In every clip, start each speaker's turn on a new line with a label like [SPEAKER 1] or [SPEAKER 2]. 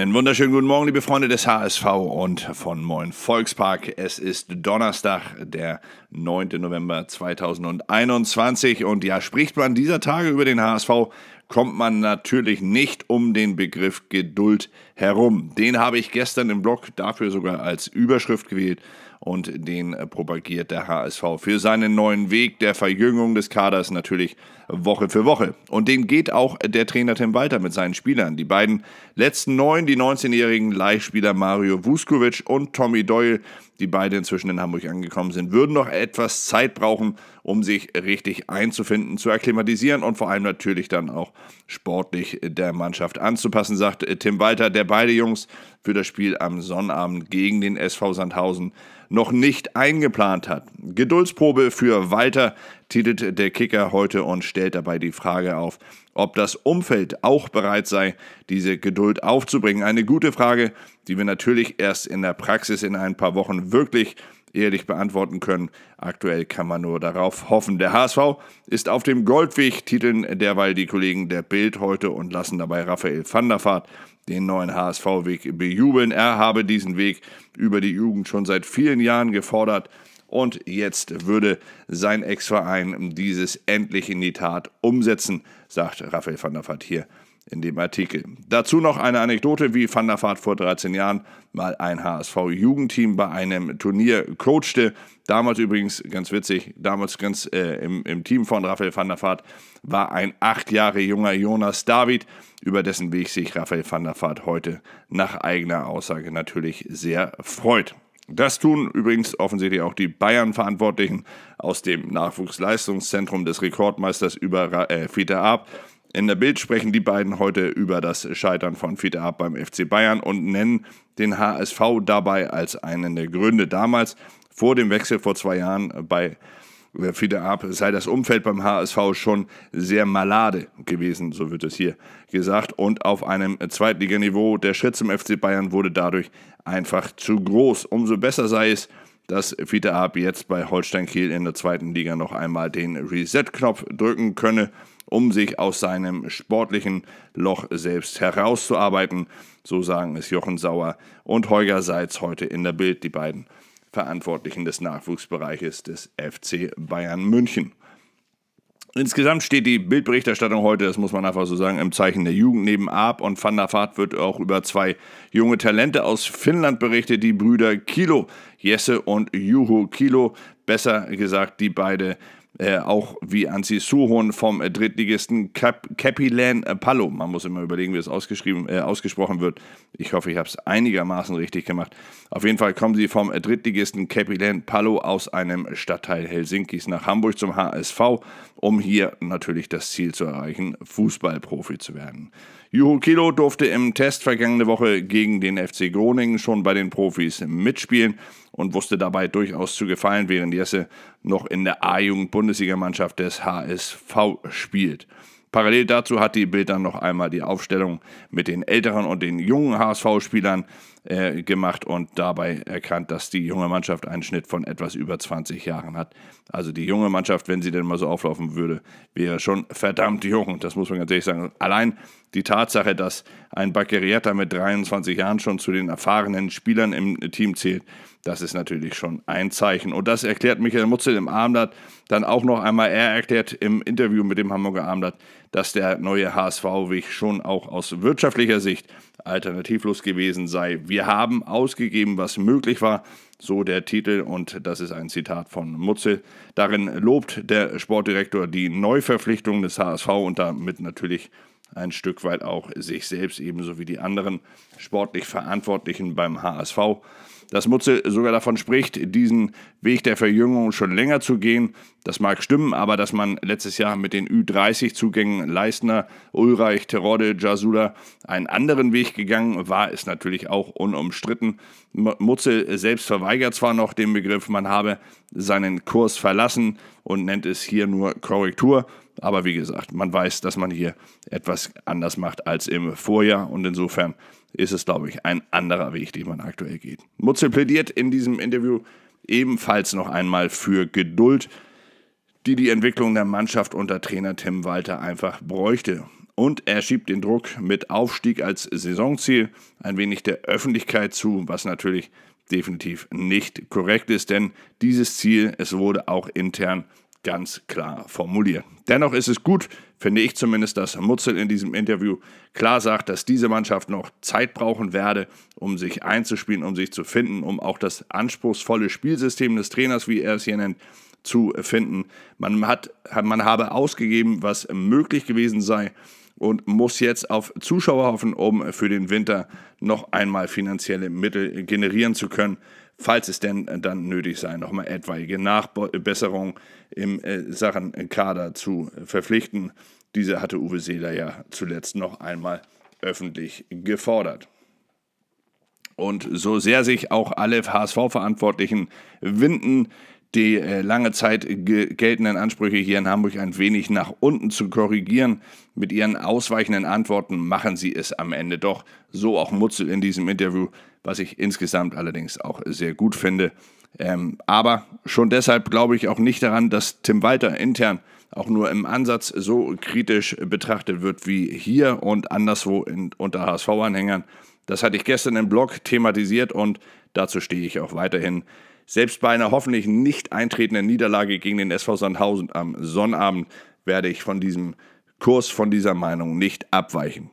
[SPEAKER 1] Einen wunderschönen guten Morgen, liebe Freunde des HSV und von Moin Volkspark. Es ist Donnerstag, der 9. November 2021 und ja, spricht man dieser Tage über den HSV, kommt man natürlich nicht um den Begriff Geduld herum. Den habe ich gestern im Blog dafür sogar als Überschrift gewählt und den propagiert der HSV für seinen neuen Weg der Verjüngung des Kaders natürlich Woche für Woche. Und den geht auch der Trainer Tim Walter mit seinen Spielern. Die beiden letzten neun, die 19-jährigen Leihspieler Mario Vuskovic und Tommy Doyle, die beide inzwischen in Hamburg angekommen sind, würden noch etwas Zeit brauchen, um sich richtig einzufinden, zu akklimatisieren und vor allem natürlich dann auch sportlich der Mannschaft anzupassen, sagt Tim Walter, der beide Jungs für das Spiel am Sonnabend gegen den SV Sandhausen noch nicht eingeplant hat. Geduldsprobe für Walter titelt der Kicker heute und stellt dabei die Frage auf, ob das Umfeld auch bereit sei, diese Geduld aufzubringen. Eine gute Frage, die wir natürlich erst in der Praxis in ein paar Wochen wirklich ehrlich beantworten können. Aktuell kann man nur darauf hoffen. Der HSV ist auf dem Goldweg, titeln derweil die Kollegen der Bild heute und lassen dabei Raphael van der Vaart den neuen HSV-Weg bejubeln. Er habe diesen Weg über die Jugend schon seit vielen Jahren gefordert und jetzt würde sein Ex-Verein dieses endlich in die Tat umsetzen, sagt Raphael van der Vaart hier in dem Artikel. Dazu noch eine Anekdote, wie Van der Vaart vor 13 Jahren mal ein HSV-Jugendteam bei einem Turnier coachte. Damals übrigens, ganz witzig, damals ganz äh, im, im, Team von Raphael van der Vaart war ein acht Jahre junger Jonas David, über dessen Weg sich Raphael van der Vaart heute nach eigener Aussage natürlich sehr freut. Das tun übrigens offensichtlich auch die Bayern-Verantwortlichen aus dem Nachwuchsleistungszentrum des Rekordmeisters über äh, Fiete Ab. In der Bild sprechen die beiden heute über das Scheitern von Fiete Ab beim FC Bayern und nennen den HSV dabei als einen der Gründe. Damals, vor dem Wechsel vor zwei Jahren bei Fiete Ab, sei das Umfeld beim HSV schon sehr malade gewesen, so wird es hier gesagt. Und auf einem Zweitliganiveau, der Schritt zum FC Bayern wurde dadurch einfach zu groß. Umso besser sei es, dass Fiete Ab jetzt bei Holstein Kiel in der zweiten Liga noch einmal den Reset-Knopf drücken könne, um sich aus seinem sportlichen Loch selbst herauszuarbeiten. So sagen es Jochen Sauer und Holger Seitz heute in der Bild, die beiden Verantwortlichen des Nachwuchsbereiches des FC Bayern München. Insgesamt steht die Bildberichterstattung heute, das muss man einfach so sagen, im Zeichen der Jugend. Neben Ab und Van der Vaart wird auch über zwei junge Talente aus Finnland berichtet, die Brüder Kilo, Jesse und Juho Kilo. Besser gesagt, die beide äh, auch wie Ansi Suhon vom äh, Drittligisten Cap Capilan Palo. Man muss immer überlegen, wie es ausgeschrieben, äh, ausgesprochen wird. Ich hoffe, ich habe es einigermaßen richtig gemacht. Auf jeden Fall kommen sie vom äh, Drittligisten Capilan Palo aus einem Stadtteil Helsinkis nach Hamburg zum HSV, um hier natürlich das Ziel zu erreichen, Fußballprofi zu werden. Juho Kilo durfte im Test vergangene Woche gegen den FC Groningen schon bei den Profis mitspielen und wusste dabei durchaus zu gefallen, während Jesse noch in der A-Jugend-Bundesligamannschaft des HSV spielt. Parallel dazu hat die Bild dann noch einmal die Aufstellung mit den älteren und den jungen HSV-Spielern äh, gemacht und dabei erkannt, dass die junge Mannschaft einen Schnitt von etwas über 20 Jahren hat. Also die junge Mannschaft, wenn sie denn mal so auflaufen würde, wäre schon verdammt jung. Das muss man ganz ehrlich sagen. Allein die Tatsache, dass ein Baccarietta mit 23 Jahren schon zu den erfahrenen Spielern im Team zählt, das ist natürlich schon ein Zeichen. Und das erklärt Michael Mutzel im Abendblatt dann auch noch einmal. Er erklärt im Interview mit dem Hamburger Abendblatt, dass der neue HSV-Weg schon auch aus wirtschaftlicher Sicht alternativlos gewesen sei. Wir haben ausgegeben, was möglich war, so der Titel und das ist ein Zitat von Mutzel. Darin lobt der Sportdirektor die Neuverpflichtung des HSV und damit natürlich ein Stück weit auch sich selbst ebenso wie die anderen sportlich Verantwortlichen beim HSV dass Mutze sogar davon spricht, diesen Weg der Verjüngung schon länger zu gehen. Das mag stimmen, aber dass man letztes Jahr mit den Ü30-Zugängen Leistner, Ulreich, Terodde, Jasula einen anderen Weg gegangen war, ist natürlich auch unumstritten. Mutze selbst verweigert zwar noch den Begriff, man habe seinen Kurs verlassen und nennt es hier nur Korrektur. Aber wie gesagt, man weiß, dass man hier etwas anders macht als im Vorjahr und insofern ist es, glaube ich, ein anderer Weg, den man aktuell geht. Mutzel plädiert in diesem Interview ebenfalls noch einmal für Geduld, die die Entwicklung der Mannschaft unter Trainer Tim Walter einfach bräuchte. Und er schiebt den Druck mit Aufstieg als Saisonziel ein wenig der Öffentlichkeit zu, was natürlich definitiv nicht korrekt ist, denn dieses Ziel, es wurde auch intern ganz klar formuliert. Dennoch ist es gut, finde ich zumindest, dass Mutzel in diesem Interview klar sagt, dass diese Mannschaft noch Zeit brauchen werde, um sich einzuspielen, um sich zu finden, um auch das anspruchsvolle Spielsystem des Trainers, wie er es hier nennt, zu finden. Man, hat, man habe ausgegeben, was möglich gewesen sei und muss jetzt auf Zuschauer hoffen, um für den Winter noch einmal finanzielle Mittel generieren zu können falls es denn dann nötig sei, nochmal etwaige Nachbesserungen im äh, Sachen Kader zu verpflichten. Diese hatte Uwe Seeler ja zuletzt noch einmal öffentlich gefordert. Und so sehr sich auch alle HSV-Verantwortlichen winden, die äh, lange Zeit geltenden Ansprüche hier in Hamburg ein wenig nach unten zu korrigieren. Mit ihren ausweichenden Antworten machen sie es am Ende doch. So auch Mutzel in diesem Interview, was ich insgesamt allerdings auch sehr gut finde. Ähm, aber schon deshalb glaube ich auch nicht daran, dass Tim Walter intern auch nur im Ansatz so kritisch betrachtet wird wie hier und anderswo in, unter HSV-Anhängern. Das hatte ich gestern im Blog thematisiert und dazu stehe ich auch weiterhin. Selbst bei einer hoffentlich nicht eintretenden Niederlage gegen den SV Sandhausen am Sonnabend werde ich von diesem Kurs, von dieser Meinung nicht abweichen.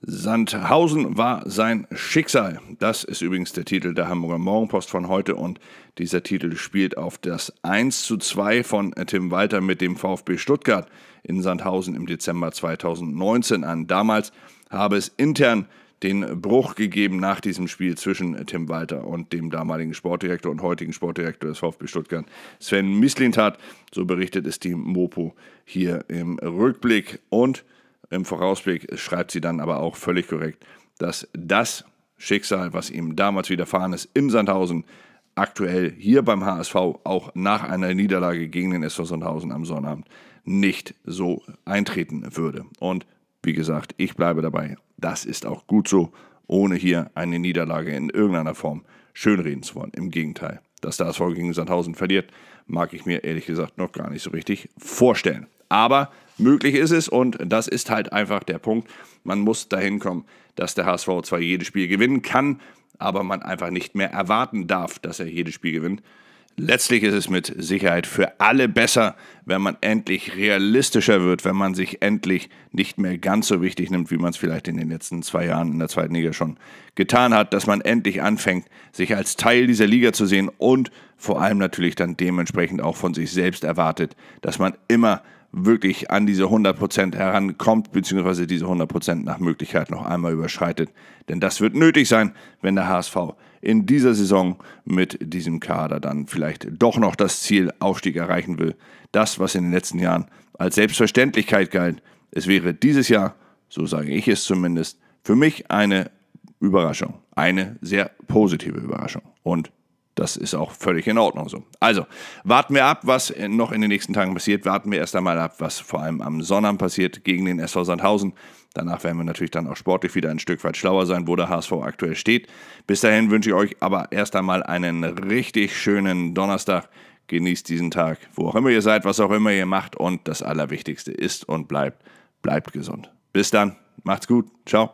[SPEAKER 1] Sandhausen war sein Schicksal. Das ist übrigens der Titel der Hamburger Morgenpost von heute und dieser Titel spielt auf das 1 zu 2 von Tim Walter mit dem VfB Stuttgart in Sandhausen im Dezember 2019 an. Damals habe es intern den Bruch gegeben nach diesem Spiel zwischen Tim Walter und dem damaligen Sportdirektor und heutigen Sportdirektor des VfB Stuttgart, Sven Mislintat. So berichtet es die Mopo hier im Rückblick. Und im Vorausblick schreibt sie dann aber auch völlig korrekt, dass das Schicksal, was ihm damals widerfahren ist in Sandhausen, aktuell hier beim HSV auch nach einer Niederlage gegen den SV Sandhausen am Sonnabend nicht so eintreten würde. Und wie gesagt, ich bleibe dabei. Das ist auch gut so, ohne hier eine Niederlage in irgendeiner Form schönreden zu wollen. Im Gegenteil, dass der HSV gegen Sandhausen verliert, mag ich mir ehrlich gesagt noch gar nicht so richtig vorstellen. Aber möglich ist es und das ist halt einfach der Punkt. Man muss dahin kommen, dass der HSV zwar jedes Spiel gewinnen kann, aber man einfach nicht mehr erwarten darf, dass er jedes Spiel gewinnt. Letztlich ist es mit Sicherheit für alle besser, wenn man endlich realistischer wird, wenn man sich endlich nicht mehr ganz so wichtig nimmt, wie man es vielleicht in den letzten zwei Jahren in der zweiten Liga schon getan hat, dass man endlich anfängt, sich als Teil dieser Liga zu sehen und vor allem natürlich dann dementsprechend auch von sich selbst erwartet, dass man immer wirklich an diese 100% herankommt, beziehungsweise diese 100% nach Möglichkeit noch einmal überschreitet. Denn das wird nötig sein, wenn der HSV in dieser Saison mit diesem Kader dann vielleicht doch noch das Ziel Aufstieg erreichen will. Das, was in den letzten Jahren als Selbstverständlichkeit galt, es wäre dieses Jahr, so sage ich es zumindest, für mich eine Überraschung. Eine sehr positive Überraschung. Und das ist auch völlig in Ordnung so. Also, warten wir ab, was noch in den nächsten Tagen passiert. Warten wir erst einmal ab, was vor allem am Sonnabend passiert gegen den SV Sandhausen. Danach werden wir natürlich dann auch sportlich wieder ein Stück weit schlauer sein, wo der HSV aktuell steht. Bis dahin wünsche ich euch aber erst einmal einen richtig schönen Donnerstag. Genießt diesen Tag, wo auch immer ihr seid, was auch immer ihr macht. Und das Allerwichtigste ist und bleibt, bleibt gesund. Bis dann, macht's gut, ciao.